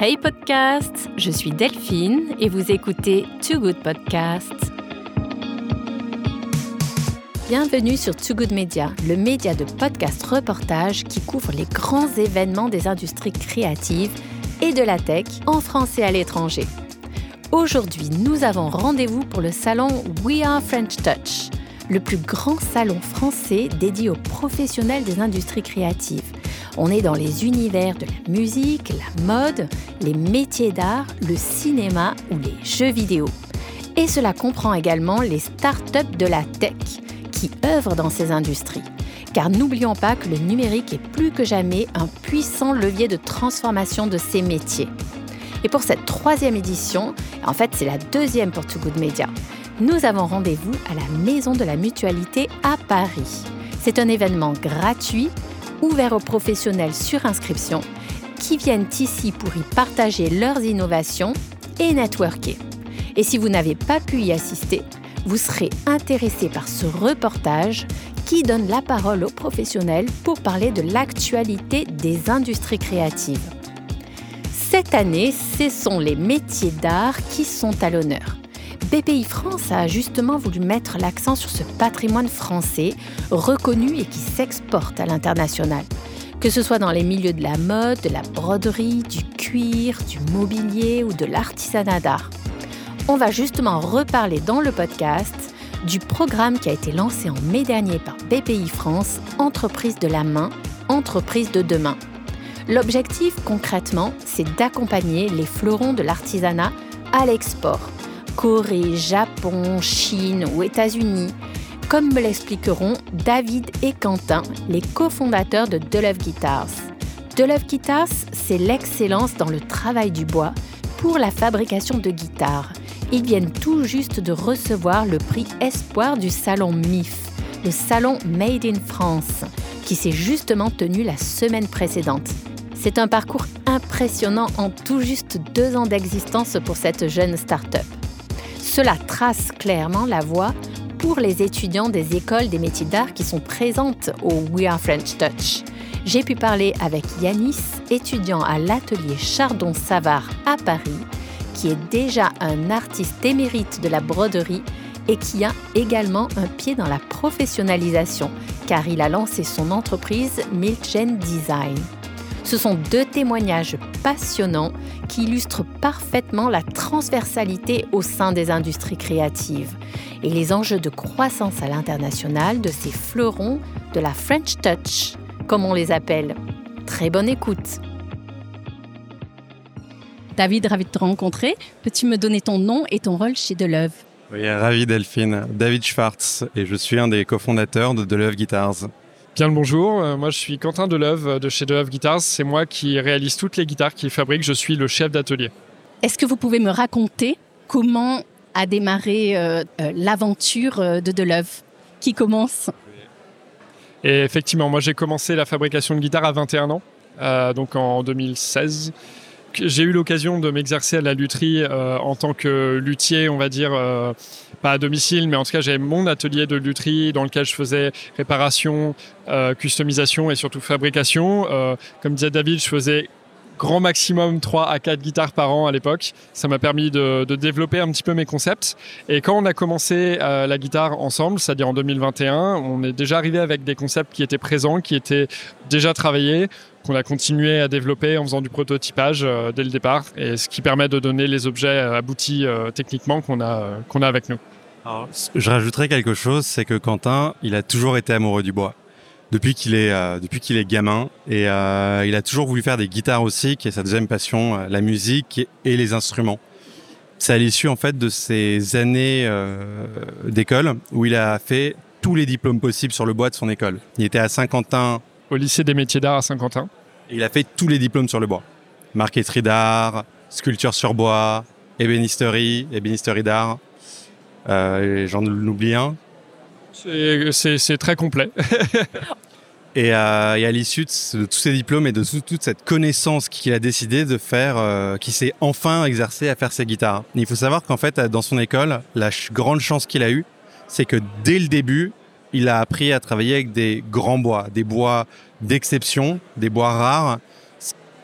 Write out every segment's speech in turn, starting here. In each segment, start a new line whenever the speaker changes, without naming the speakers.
Hey podcast, je suis Delphine et vous écoutez Too Good Podcast. Bienvenue sur Too Good Media, le média de podcast reportage qui couvre les grands événements des industries créatives et de la tech en France et à l'étranger. Aujourd'hui, nous avons rendez-vous pour le salon We Are French Touch, le plus grand salon français dédié aux professionnels des industries créatives. On est dans les univers de la musique, la mode, les métiers d'art, le cinéma ou les jeux vidéo. Et cela comprend également les startups de la tech qui œuvrent dans ces industries. Car n'oublions pas que le numérique est plus que jamais un puissant levier de transformation de ces métiers. Et pour cette troisième édition, en fait c'est la deuxième pour Too Good Media, nous avons rendez-vous à la Maison de la Mutualité à Paris. C'est un événement gratuit, ouvert aux professionnels sur inscription, qui viennent ici pour y partager leurs innovations et networker. Et si vous n'avez pas pu y assister, vous serez intéressé par ce reportage qui donne la parole aux professionnels pour parler de l'actualité des industries créatives. Cette année, ce sont les métiers d'art qui sont à l'honneur. BPI France a justement voulu mettre l'accent sur ce patrimoine français reconnu et qui s'exporte à l'international. Que ce soit dans les milieux de la mode, de la broderie, du cuir, du mobilier ou de l'artisanat d'art. On va justement reparler dans le podcast du programme qui a été lancé en mai dernier par BPI France, Entreprise de la main, Entreprise de demain. L'objectif concrètement, c'est d'accompagner les fleurons de l'artisanat à l'export Corée, Japon, Chine ou États-Unis, comme me l'expliqueront David et Quentin, les cofondateurs de Deleuve Guitars. Deleuve Guitars, c'est l'excellence dans le travail du bois pour la fabrication de guitares. Ils viennent tout juste de recevoir le prix Espoir du salon MIF, le salon Made in France, qui s'est justement tenu la semaine précédente. C'est un parcours impressionnant en tout juste deux ans d'existence pour cette jeune start-up. Cela trace clairement la voie pour les étudiants des écoles des métiers d'art qui sont présentes au We Are French Touch. J'ai pu parler avec Yanis, étudiant à l'atelier Chardon-Savard à Paris, qui est déjà un artiste émérite de la broderie et qui a également un pied dans la professionnalisation, car il a lancé son entreprise Milchen Design. Ce sont deux témoignages passionnants qui illustrent parfaitement la transversalité au sein des industries créatives et les enjeux de croissance à l'international de ces fleurons de la French Touch, comme on les appelle. Très bonne écoute. David, ravi de te rencontrer. Peux-tu me donner ton nom et ton rôle chez Deleuve?
Oui, ravi Delphine. David Schwartz et je suis un des cofondateurs de Deleuve Guitars.
Bien le bonjour, euh, moi je suis Quentin Deleuve euh, de chez Deleuve Guitars, c'est moi qui réalise toutes les guitares qu'il fabrique, je suis le chef d'atelier.
Est-ce que vous pouvez me raconter comment a démarré euh, l'aventure de Deleuve? Qui commence?
Et effectivement, moi j'ai commencé la fabrication de guitares à 21 ans, donc en 2016 j'ai eu l'occasion de m'exercer à la lutherie euh, en tant que luthier, on va dire, euh, pas à domicile, mais en tout cas, j'avais mon atelier de lutherie dans lequel je faisais réparation, euh, customisation et surtout fabrication. comme disait David, je faisais grand maximum 3 à 4 guitares par an à l'époque. Ça m'a permis de, développer un petit peu mes concepts. Et quand on a commencé la guitare ensemble, c'est-à-dire en 2021, on est déjà arrivé avec des concepts qui étaient présents, qui étaient déjà travaillés, qu'on a continué à développer en faisant du prototypage euh, dès le départ, et ce qui permet de donner les objets euh, aboutis euh, techniquement qu'on a, qu'on a avec nous.
je rajouterais quelque chose, c'est que Quentin, il a toujours été amoureux du bois. Depuis qu'il est depuis qu'il est gamin et il a toujours voulu faire des guitares aussi qui est sa deuxième passion la musique et les instruments. C'est à l'issue en fait de ses années d'école où il a fait tous les diplômes possibles sur le bois de son école. Il était à Saint-Quentin.
Au lycée des métiers d'art à Saint-Quentin
il a fait tous les diplômes sur le bois. Marqueterie d'art, sculpture sur bois, ébénisterie, ébénisterie d'art. Euh, J'en oublie un.
C'est très complet.
et, euh, et, à l'issue de, tous ces diplômes et de toute cette connaissance qu'il a décidé de faire, euh, qui s'est enfin exercé à faire ses guitares. Il faut savoir qu'en fait, dans son école, la grande chance qu'il a eue, c'est que dès le début, il a appris à travailler avec des grands bois, des bois d'exception, des bois rares.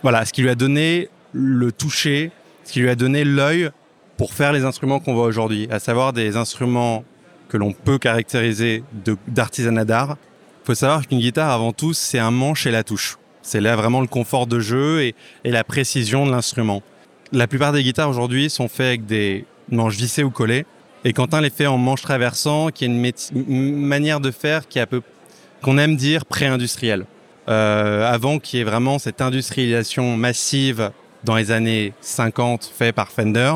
Voilà, ce qui lui a donné le toucher, ce qui lui a donné l'œil pour faire les instruments qu'on voit aujourd'hui, à savoir des instruments que l'on peut caractériser d'artisanat d'art. Il faut savoir qu'une guitare, avant tout, c'est un manche et la touche. C'est là vraiment le confort de jeu et, la précision de l'instrument. La plupart des guitares aujourd'hui sont faites avec des manches vissées ou collées. Et Quentin les fait en manche traversant, qui est une, manière de faire qui peu qu'on aime dire pré-industrielle. Euh, avant qu'il y ait vraiment cette industrialisation massive dans les années 50 faite par Fender,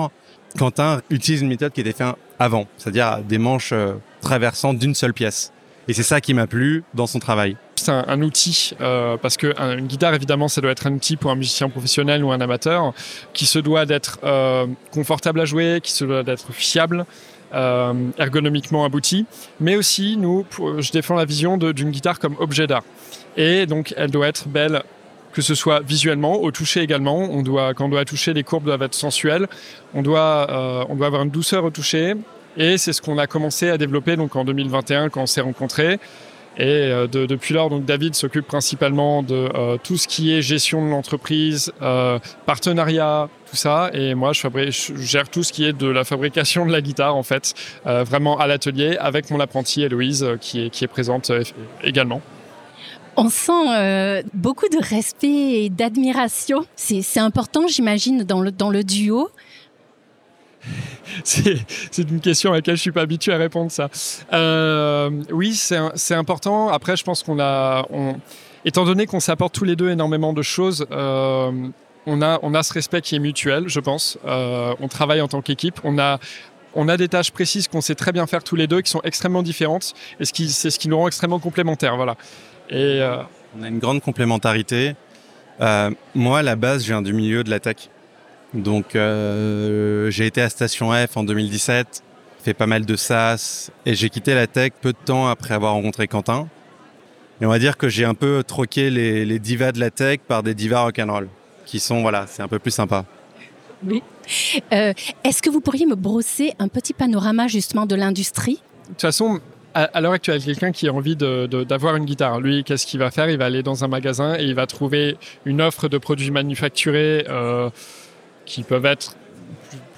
Quentin utilise une méthode qui était faite avant, c'est-à-dire des manches euh, traversantes d'une seule pièce. Et c'est ça qui m'a plu dans son travail.
C'est un, outil, euh, parce qu'une guitare, évidemment, ça doit être un outil pour un musicien professionnel ou un amateur, qui se doit d'être euh, confortable à jouer, qui se doit d'être fiable, ergonomiquement abouti. Mais aussi, nous, je défends la vision d'une guitare comme objet d'art. Et donc, elle doit être belle que ce soit visuellement, au toucher également. On doit, quand on doit toucher, les courbes doivent être sensuelles. On doit, euh, on doit avoir une douceur au toucher. Et c'est ce qu'on a commencé à développer donc en 2021 quand on s'est rencontrés. Et euh, depuis lors, donc David s'occupe principalement de euh, tout ce qui est gestion de l'entreprise, partenariat, tout ça. Et moi, je, gère tout ce qui est de la fabrication de la guitare, en fait, vraiment à l'atelier, avec mon apprenti Héloïse, qui est, présente également.
On sent euh, beaucoup de respect et d'admiration. C'est important, j'imagine, dans le, dans le duo.
C'est une question à laquelle je suis pas habitué à répondre ça. Euh, oui, c'est important. Après, je pense qu'on a, étant donné qu'on s'apporte tous les deux énormément de choses, euh, on a, on a ce respect qui est mutuel, je pense. on travaille en tant qu'équipe. On a, on a des tâches précises qu'on sait très bien faire tous les deux, qui sont extrêmement différentes, et c'est ce qui nous rend extrêmement complémentaires. Voilà.
Et euh, On a une grande complémentarité. Euh, moi, à la base, je viens du milieu de la tech. Donc, euh, j'ai été à Station F en 2017, fait pas mal de SaaS, et j'ai quitté la tech peu de temps après avoir rencontré Quentin. Et on va dire que j'ai un peu troqué les, divas de la tech par des divas rock'n'roll, qui sont, voilà, c'est un peu plus sympa.
Oui. Est-ce que vous pourriez me brosser un petit panorama justement de l'industrie?
De toute façon, à, l'heure actuelle, quelqu'un qui a envie d'avoir une guitare, lui, qu'est-ce qu'il va faire? Il va aller dans un magasin et il va trouver une offre de produits manufacturés euh, qui peuvent être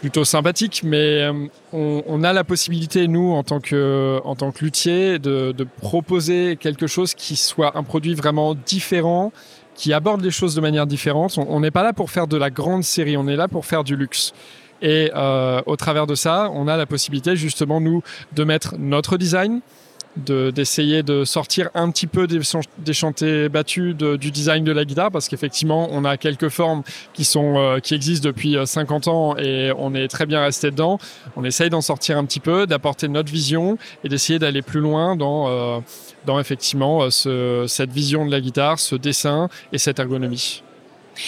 plutôt sympathiques, mais euh, on, a la possibilité, nous, en tant que, en tant que luthier, de, proposer quelque chose qui soit un produit vraiment différent, qui aborde les choses de manière différente. On n'est pas là pour faire de la grande série, on est là pour faire du luxe. Et euh, au travers de ça, on a la possibilité justement, nous, de mettre notre design, d'essayer de, sortir un petit peu des, des chantés battus du design de la guitare parce qu'effectivement on a quelques formes qui sont euh, qui existent depuis 50 euh, ans et on est très bien resté dedans. On essaye d'en sortir un petit peu d'apporter notre vision et d'essayer d'aller plus loin dans dans effectivement ce, cette vision de la guitare ce dessin et cette ergonomie.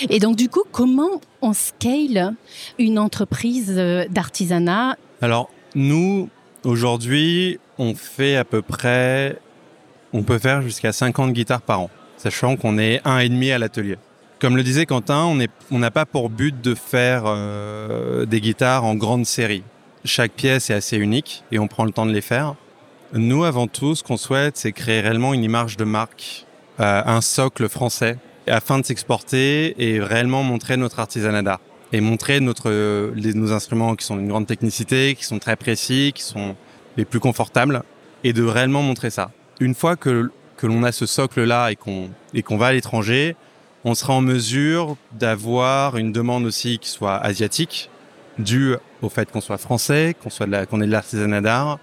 Et donc, du coup, comment on scale une entreprise euh, d'artisanat?
Alors, nous, aujourd'hui, on fait à peu près, on peut faire jusqu'à 50 guitares par an, sachant qu'on est un et demi à l'atelier. Comme le disait Quentin, on n'a pas pour but de faire euh, des guitares en grande série. Chaque pièce est assez unique et on prend le temps de les faire. Nous, avant tout, ce qu'on souhaite, c'est créer réellement une image de marque, euh, un socle français afin de s'exporter et réellement montrer notre artisanat d'art et montrer notre, nos instruments qui sont d'une grande technicité, qui sont très précis, qui sont les plus confortables et de réellement montrer ça. Une fois que, que l'on a ce socle-là et qu'on va à l'étranger, on sera en mesure d'avoir une demande aussi qui soit asiatique, due au fait qu'on soit français, qu'on soit ait de l'artisanat d'art,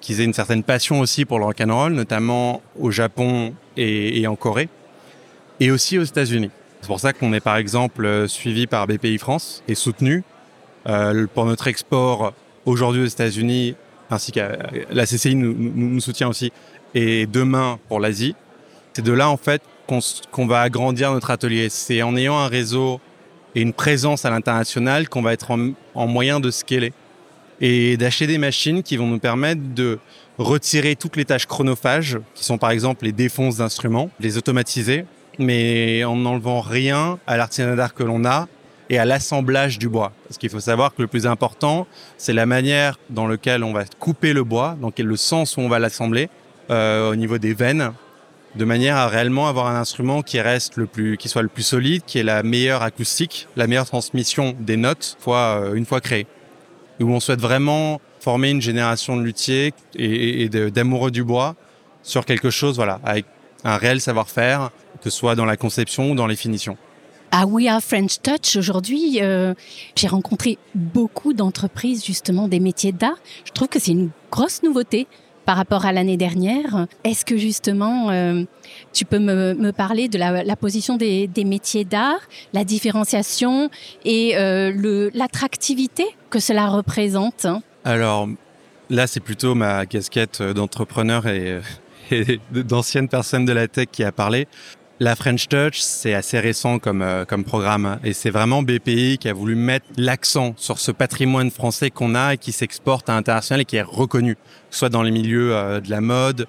qu'ils aient une certaine passion aussi pour le rock'n'roll, notamment au Japon et, en Corée et aussi aux États-Unis. C'est pour ça qu'on est par exemple suivi par BPI France et soutenu euh, pour notre export aujourd'hui aux États-Unis, ainsi que la CCI nous, soutient aussi, et demain pour l'Asie. C'est de là en fait qu'on va agrandir notre atelier. C'est en ayant un réseau et une présence à l'international qu'on va être en, en, moyen de scaler et d'acheter des machines qui vont nous permettre de retirer toutes les tâches chronophages, qui sont par exemple les défonces d'instruments, les automatiser mais en n'enlevant rien à l'artisanat d'art que l'on a et à l'assemblage du bois. Parce qu'il faut savoir que le plus important, c'est la manière dans laquelle on va couper le bois, donc le sens où on va l'assembler, euh, au niveau des veines, de manière à réellement avoir un instrument qui reste le plus, qui soit le plus solide, qui ait la meilleure acoustique, la meilleure transmission des notes, euh, une fois créé. Où on souhaite vraiment former une génération de luthiers et, d'amoureux du bois sur quelque chose, voilà, avec un réel savoir-faire, que ce soit dans la conception ou dans les finitions.
À We Are French Touch, aujourd'hui, euh, j'ai rencontré beaucoup d'entreprises, justement, des métiers d'art. Je trouve que c'est une grosse nouveauté par rapport à l'année dernière. Est-ce que justement, euh, tu peux me, parler de la, position des, métiers d'art, la différenciation et euh, l'attractivité que cela représente
Alors là, c'est plutôt ma casquette d'entrepreneur et d'ancienne personne de la tech qui a parlé. La French Touch, c'est assez récent comme, euh, comme programme hein. et c'est vraiment BPI qui a voulu mettre l'accent sur ce patrimoine français qu'on a et qui s'exporte à l'international et qui est reconnu, soit dans les milieux euh, de la mode,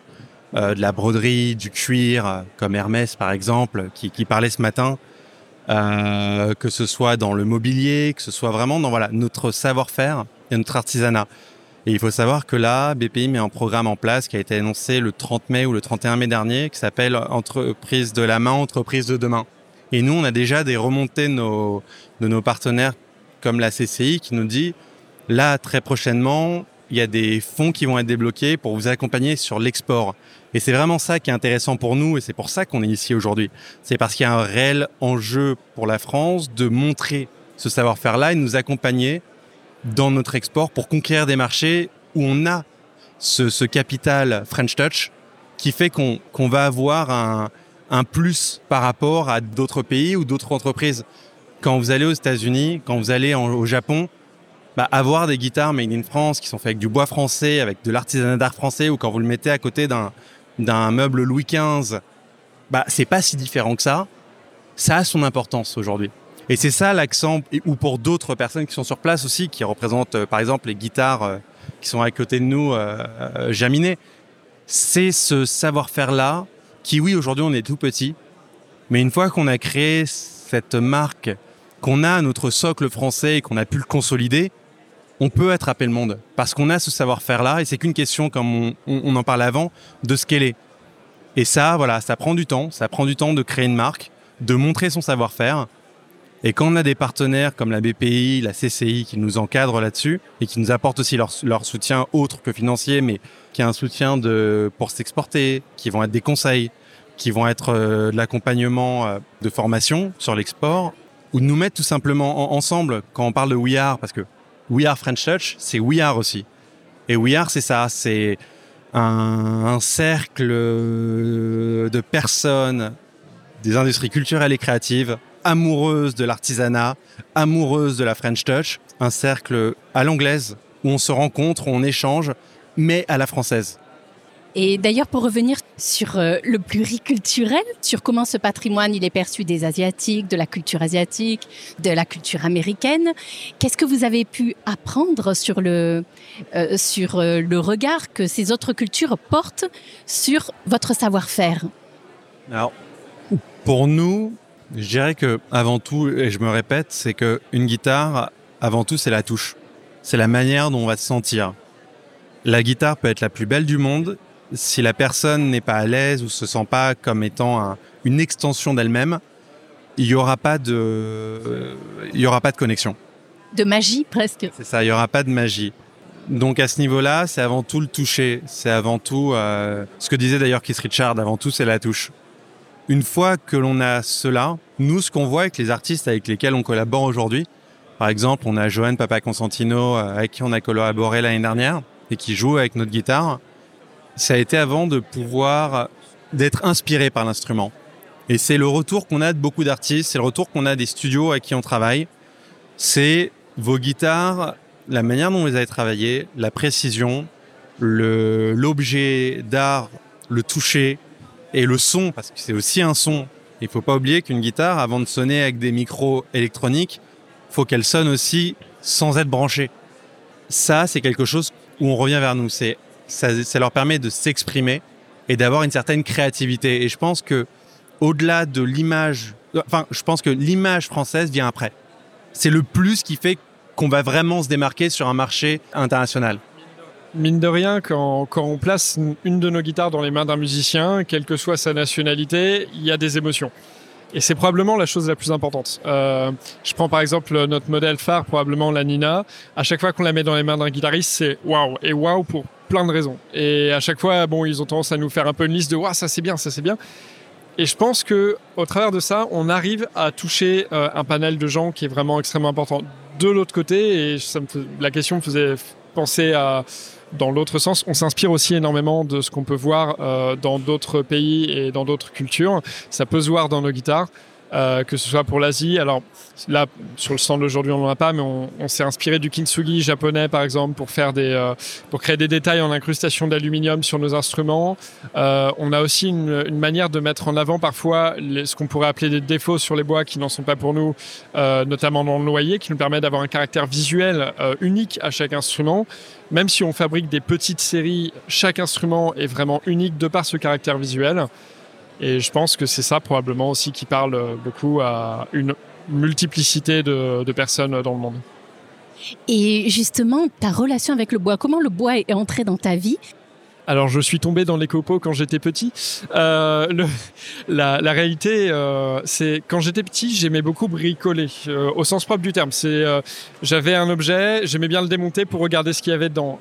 euh, de la broderie, du cuir, comme Hermès par exemple, qui, qui parlait ce matin, que ce soit dans le mobilier, que ce soit vraiment dans voilà, notre savoir-faire et notre artisanat. Et il faut savoir que là, BPI met un programme en place qui a été annoncé le 30 mai ou le 31 mai dernier, qui s'appelle Entreprise de la main, Entreprise de demain. Et nous, on a déjà des remontées de nos, partenaires comme la CCI qui nous dit, là, très prochainement, il y a des fonds qui vont être débloqués pour vous accompagner sur l'export. Et c'est vraiment ça qui est intéressant pour nous et c'est pour ça qu'on est ici aujourd'hui. C'est parce qu'il y a un réel enjeu pour la France de montrer ce savoir-faire-là et de nous accompagner dans notre export pour conquérir des marchés où on a ce, capital French Touch qui fait qu'on va avoir un, plus par rapport à d'autres pays ou d'autres entreprises. Quand vous allez aux États-Unis, quand vous allez au Japon, bah, avoir des guitares made in France qui sont faites avec du bois français, avec de l'artisanat d'art français, ou quand vous le mettez à côté d'un meuble Louis XV, bah, c'est pas si différent que ça. Ça a son importance aujourd'hui. Et c'est ça l'accent, ou pour d'autres personnes qui sont sur place aussi, qui représentent euh, par exemple les guitares euh, qui sont à côté de nous, euh, euh C'est ce savoir-faire-là qui, oui, aujourd'hui on est tout petit, mais une fois qu'on a créé cette marque, qu'on a notre socle français et qu'on a pu le consolider, on peut attraper le monde parce qu'on a ce savoir-faire-là et c'est qu'une question, comme on, on, en parlait avant, de ce qu'elle est. Et ça, voilà, ça prend du temps, ça prend du temps de créer une marque, de montrer son savoir-faire et quand on a des partenaires comme la BPI, la CCI qui nous encadrent là-dessus et qui nous apportent aussi leur, soutien autre que financier, mais qui est un soutien pour s'exporter, qui vont être des conseils, qui vont être euh, de l'accompagnement euh, de formation sur l'export, ou de nous mettre tout simplement ensemble quand on parle de We Are, parce que We Are French Touch, c'est We Are aussi. Et We Are, c'est ça, c'est un, un cercle de personnes des industries culturelles et créatives amoureuse de l'artisanat, amoureuse de la French Touch, un cercle à l'anglaise où on se rencontre, où on échange, mais à la française.
Et d'ailleurs, pour revenir sur euh, le pluriculturel, sur comment ce patrimoine il est perçu des Asiatiques, de la culture asiatique, de la culture américaine, qu'est-ce que vous avez pu apprendre sur le, euh, sur euh, le regard que ces autres cultures portent sur votre savoir-faire?
Alors, pour nous, je dirais que avant tout, et je me répète, c'est que une guitare, avant tout, c'est la touche. C'est la manière dont on va se sentir. La guitare peut être la plus belle du monde. Si la personne n'est pas à l'aise ou se sent pas comme étant une extension d'elle-même, il y aura pas de, il y aura pas de connexion.
De magie presque.
C'est ça, il y aura pas de magie. Donc à ce niveau-là, c'est avant tout le toucher. C'est avant tout euh, ce que disait d'ailleurs Keith Richard. Avant tout, c'est la touche. Une fois que l'on a cela, nous, ce qu'on voit avec les artistes avec lesquels on collabore aujourd'hui, par exemple, on a Johan Papa Constantino euh, avec qui on a collaboré l'année dernière et qui joue avec notre guitare. Ça a été avant de pouvoir d'être inspiré par l'instrument. Et c'est le retour qu'on a de beaucoup d'artistes, c'est le retour qu'on a des studios avec qui on travaille. C'est vos guitares, la manière dont vous avez travaillées, la précision, l'objet d'art, le toucher, et le son, parce que c'est aussi un son. Il faut pas oublier qu'une guitare, avant de sonner avec des micros électroniques, faut qu'elle sonne aussi sans être branchée. Ça, c'est quelque chose où on revient vers nous. C'est ça, ça leur permet de s'exprimer et d'avoir une certaine créativité. Et je pense que au-delà de l'image, enfin, je pense que l'image française vient après. C'est le plus qui fait qu'on va vraiment se démarquer sur un marché international.
Mine de rien, quand, on place une de nos guitares dans les mains d'un musicien, quelle que soit sa nationalité, il y a des émotions. Et c'est probablement la chose la plus importante. Euh, je prends par exemple notre modèle phare, probablement la Nina. À chaque fois qu'on la met dans les mains d'un guitariste, c'est waouh. Et waouh pour plein de raisons. Et à chaque fois, bon, ils ont tendance à nous faire un peu une liste de waouh, ça c'est bien, ça c'est bien. Et je pense que au travers de ça, on arrive à toucher euh, un panel de gens qui est vraiment extrêmement important. De l'autre côté, et la question me faisait penser à dans l'autre sens, on s'inspire aussi énormément de ce qu'on peut voir euh, dans d'autres pays et dans d'autres cultures. Ça peut se voir dans nos guitares. Euh, que ce soit pour l'Asie. Alors là, sur le stand d'aujourd'hui, on n'en a pas, mais on, s'est inspiré du kintsugi japonais, par exemple, pour faire des, euh, pour créer des détails en incrustation d'aluminium sur nos instruments. Euh, on a aussi une, manière de mettre en avant parfois ce qu'on pourrait appeler des défauts sur les bois qui n'en sont pas pour nous, notamment dans le noyer, qui nous permet d'avoir un caractère visuel unique à chaque instrument. Même si on fabrique des petites séries, chaque instrument est vraiment unique de par ce caractère visuel. Et je pense que c'est ça probablement aussi qui parle beaucoup à une multiplicité de, de, personnes dans le monde.
Et justement, ta relation avec le bois, comment le bois est entré dans ta vie?
Alors, je suis tombé dans les copeaux quand j'étais petit. Euh, la, réalité, euh, c'est quand j'étais petit, j'aimais beaucoup bricoler, euh, au sens propre du terme. C'est, euh, j'avais un objet, j'aimais bien le démonter pour regarder ce qu'il y avait dedans.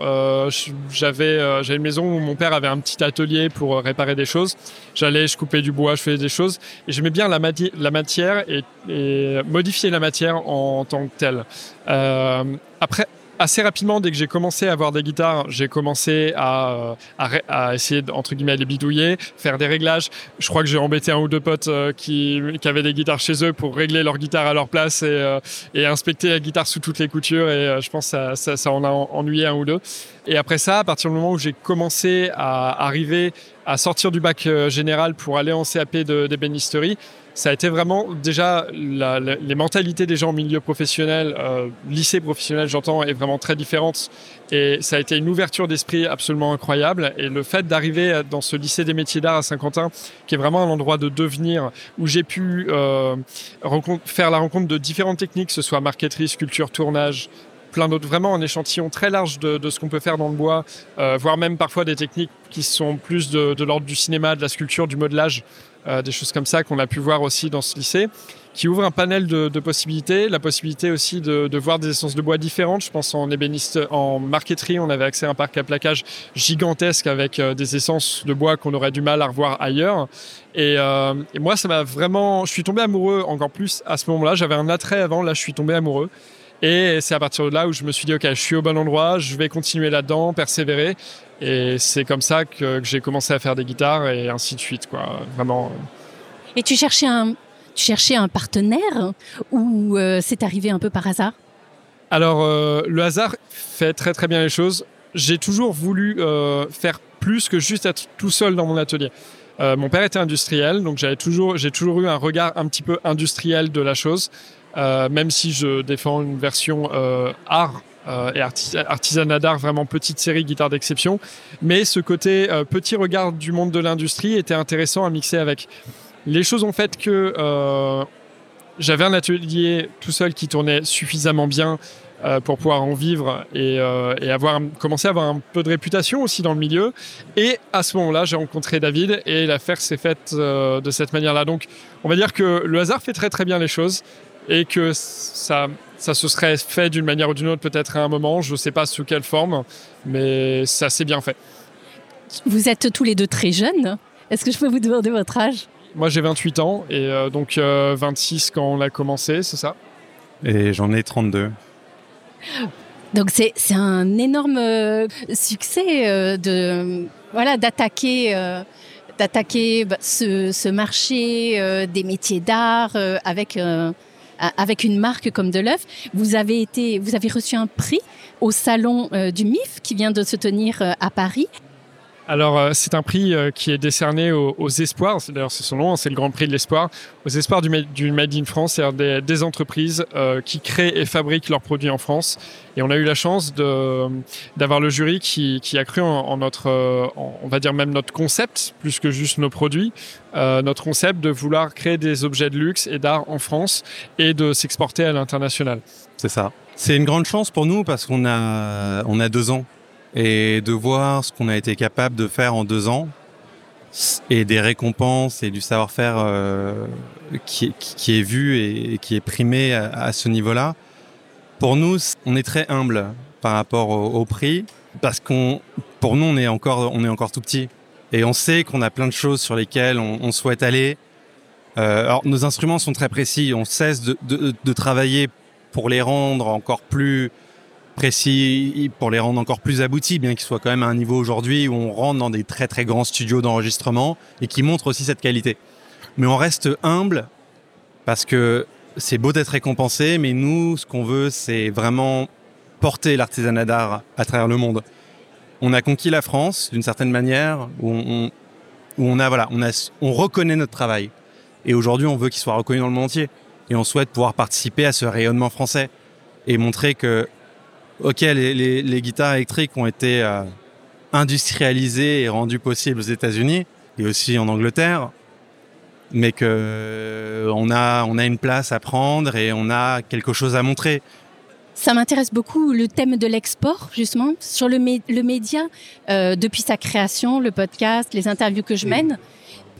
J'avais, j'avais une maison où mon père avait un petit atelier pour réparer des choses. J'allais, je coupais du bois, je faisais des choses, et j'aimais bien la, mati la matière et, et, modifier la matière en tant que telle. après assez rapidement, dès que j'ai commencé à avoir des guitares, j'ai commencé à, euh, essayer, entre guillemets, les bidouiller, faire des réglages. Je crois que j'ai embêté un ou deux potes euh, qui, avaient des guitares chez eux pour régler leur guitare à leur place et, euh, inspecter la guitare sous toutes les coutures. Et je pense que ça, en a ennuyé un ou deux. Et après ça, à partir du moment où j'ai commencé à arriver à sortir du bac général pour aller en CAP d'ébénisterie, de, ça a été vraiment déjà les mentalités des gens au milieu professionnel, euh, lycée professionnel j'entends, est vraiment très différente. Et ça a été une ouverture d'esprit absolument incroyable. Et le fait d'arriver dans ce lycée des métiers d'art à Saint-Quentin qui est vraiment un endroit de devenir où j'ai pu euh, faire la rencontre de différentes techniques, que ce soit marqueterie, sculpture, tournage, plein d'autres, vraiment un échantillon très large de, ce qu'on peut faire dans le bois, euh, voire même parfois des techniques qui sont plus de l'ordre du cinéma, de la sculpture, du modelage, euh, des choses comme ça qu'on a pu voir aussi dans ce lycée, qui ouvre un panel de, possibilités, la possibilité aussi de, de, voir des essences de bois différentes. Je pense en ébéniste, en marqueterie, on avait accès à un parc à plaquage gigantesque avec euh, des essences de bois qu'on aurait du mal à revoir ailleurs. Et, euh, et moi, ça m'a vraiment, je suis tombé amoureux encore plus à ce moment-là. J'avais un attrait avant, là, je suis tombé amoureux. Et c'est à partir de là où je me suis dit, OK, je suis au bon endroit, je vais continuer là-dedans, persévérer. Et c'est comme ça que, que j'ai commencé à faire des guitares et ainsi de suite, quoi. Vraiment.
Et tu cherchais un, tu cherchais un partenaire ou euh, c'est arrivé un peu par hasard?
Alors, euh, le hasard fait très très bien les choses. J'ai toujours voulu euh, faire plus que juste être tout seul dans mon atelier. Mon père était industriel, donc j'avais toujours, j'ai toujours eu un regard un petit peu industriel de la chose, euh, même si je défends une version euh, art euh, et artis artisanat d'art, vraiment petite série guitare d'exception. Mais ce côté petit regard du monde de l'industrie était intéressant à mixer avec. Les choses ont fait que j'avais un atelier tout seul qui tournait suffisamment bien pour pouvoir en vivre et, avoir commencé à avoir un peu de réputation aussi dans le milieu. Et à ce moment-là, j'ai rencontré David et l'affaire s'est faite de cette manière-là. Donc, on va dire que le hasard fait très très bien les choses et que ça, ça se serait fait d'une manière ou d'une autre peut-être à un moment, je ne sais pas sous quelle forme, mais ça s'est bien fait.
Vous êtes tous les deux très jeunes. Est-ce que je peux vous demander votre âge?
Moi j'ai 28 ans et euh, donc euh, 26 quand on a commencé, c'est ça?
Et j'en ai 32.
Donc c'est un énorme euh, succès euh, de voilà d'attaquer euh, d'attaquer ce, ce, marché euh, des métiers d'art euh, avec euh, avec une marque comme de l'œuf. Vous avez été vous avez reçu un prix au salon euh, du MIF qui vient de se tenir euh, à Paris.
Alors, euh, c'est un prix euh, qui est décerné aux, espoirs, d'ailleurs c'est son nom, c'est le Grand Prix de l'espoir, aux espoirs du, Made in France, c'est-à-dire des, entreprises euh, qui créent et fabriquent leurs produits en France. Et on a eu la chance d'avoir le jury qui, a cru en, notre, on va dire même notre concept, plus que juste nos produits, notre concept de vouloir créer des objets de luxe et d'art en France et de s'exporter à l'international.
C'est ça. C'est une grande chance pour nous parce qu'on a, on a deux ans et de voir ce qu'on a été capable de faire en deux ans et des récompenses et du savoir-faire euh, qui, est vu et, qui est primé à, ce niveau-là. Pour nous, on est très humble par rapport au, prix parce qu'on, pour nous, on est encore, on est encore tout petit et on sait qu'on a plein de choses sur lesquelles on, souhaite aller. Euh, alors, nos instruments sont très précis. On cesse de travailler pour les rendre encore plus précis pour les rendre encore plus aboutis, bien qu'ils soient quand même à un niveau aujourd'hui où on rentre dans des très très grands studios d'enregistrement et qui montrent aussi cette qualité. Mais on reste humble parce que c'est beau d'être récompensé, mais nous, ce qu'on veut, c'est vraiment porter l'artisanat d'art à travers le monde. On a conquis la France d'une certaine manière, où on, où on a voilà, on, a, on reconnaît notre travail. Et aujourd'hui, on veut qu'il soit reconnu dans le monde entier. Et on souhaite pouvoir participer à ce rayonnement français et montrer que ok, les, guitares électriques ont été euh, industrialisées et rendues possibles aux États-Unis et aussi en Angleterre, mais que euh, on a on a une place à prendre et on a quelque chose à montrer.
Ça m'intéresse beaucoup le thème de l'export, justement, sur le, le média, euh, depuis sa création, le podcast, les interviews que je mène,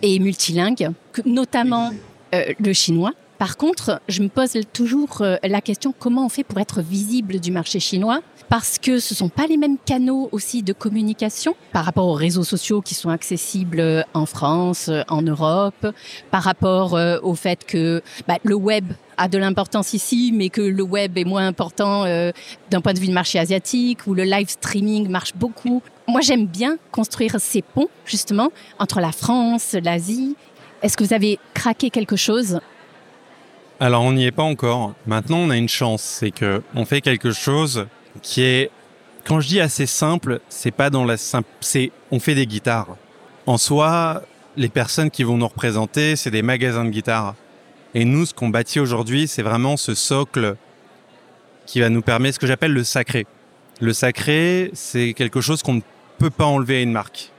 et multilingue, notamment le chinois. Par contre, je me pose toujours euh, la question comment on fait pour être visible du marché chinois? Parce que ce sont pas les mêmes canaux aussi de communication par rapport aux réseaux sociaux qui sont accessibles euh, en France, euh, en Europe, par rapport au fait que bah, le web a de l'importance ici, mais que le web est moins important d'un point de vue du marché asiatique, où le live streaming marche beaucoup. Moi, j'aime bien construire ces ponts, justement, entre la France, l'Asie. Est-ce que vous avez craqué quelque chose?
Alors on n'y est pas encore. Maintenant on a une chance, c'est que on fait quelque chose qui est, quand je dis assez simple, c'est pas dans la simple, c'est on fait des guitares. En soi, les personnes qui vont nous représenter, c'est des magasins de guitares. Et nous, ce qu'on bâtit aujourd'hui, c'est vraiment ce socle qui va nous permettre ce que j'appelle le sacré. Le sacré, c'est quelque chose qu'on ne peut pas enlever à une marque.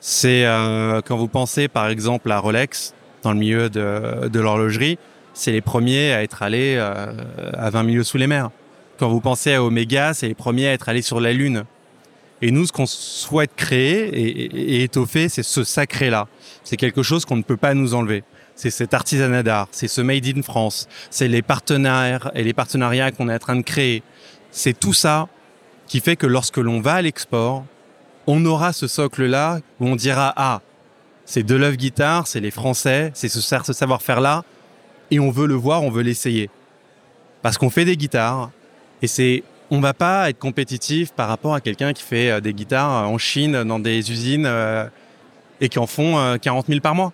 C'est euh, quand vous pensez par exemple à Rolex dans le milieu de, de l'horlogerie, c'est les premiers à être allés euh, à 20 milieux sous les mers. Quand vous pensez à Omega, c'est les premiers à être allés sur la Lune. Et nous, ce qu'on souhaite créer et, étoffer, c'est ce sacré-là. C'est quelque chose qu'on ne peut pas nous enlever. C'est cet artisanat d'art, c'est ce Made in France, c'est les partenaires et les partenariats qu'on est en train de créer. C'est tout ça qui fait que lorsque l'on va à l'export, on aura ce socle-là où on dira ah, c'est de l'œuvre guitare, c'est les Français, c'est ce savoir-faire-là et on veut le voir, on veut l'essayer. Parce qu'on fait des guitares et c'est on va pas être compétitif par rapport à quelqu'un qui fait euh, des guitares en Chine dans des usines euh, et qui en font 40 euh, 000 par mois.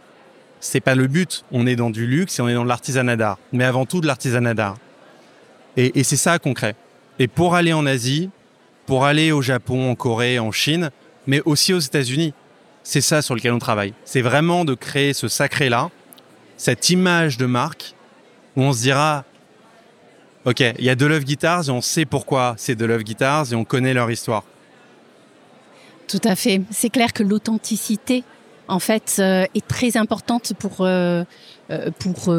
C'est pas le but. On est dans du luxe et on est dans de l'artisanat d'art, mais avant tout de l'artisanat d'art. Et, et c'est ça qu'on crée. Et pour aller en Asie, pour aller au Japon, en Corée, en Chine, mais aussi aux États-Unis, c'est ça sur lequel on travaille. C'est vraiment de créer ce sacré-là cette image de marque où on se dira Ok, il y a de Love Guitars et on sait pourquoi c'est de Love Guitars et on connaît leur histoire.
Tout à fait. C'est clair que l'authenticité, en fait, euh, est très importante pour, euh, euh, pour,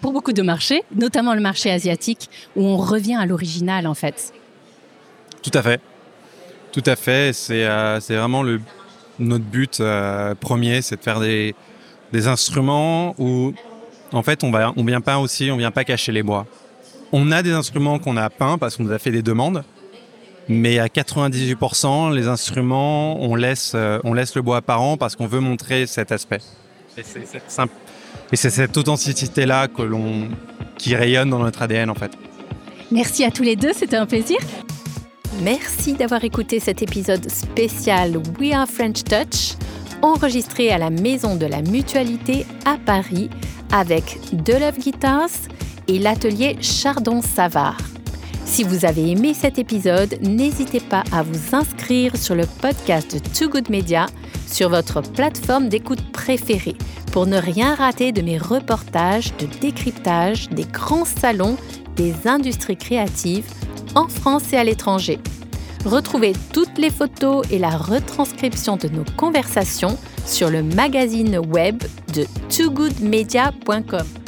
pour beaucoup de marchés, notamment le marché asiatique, où on revient à l'original, en fait.
Tout à fait. Tout à fait. C'est vraiment le, notre but premier, c'est de faire des, des instruments où, en fait, on va, on vient pas aussi, on vient pas cacher les bois. On a des instruments qu'on a peints parce qu'on nous a fait des demandes, mais à 98%, les instruments, on laisse, euh, on laisse le bois apparent parce qu'on veut montrer cet aspect. Et c'est cette authenticité-là que l'on, qui rayonne dans notre ADN, en fait.
Merci à tous les deux, c'était un plaisir. Merci d'avoir écouté cet épisode spécial We Are French Touch enregistré à la Maison de la Mutualité à Paris avec De Love Guitars et l'atelier Chardon-Savard. Si vous avez aimé cet épisode, n'hésitez pas à vous inscrire sur le podcast de Too Good Media sur votre plateforme d'écoute préférée pour ne rien rater de mes reportages de décryptage des grands salons des industries créatives en France et à l'étranger. Retrouvez toutes les photos et la retranscription de nos conversations sur le magazine web de togoodmedia.com.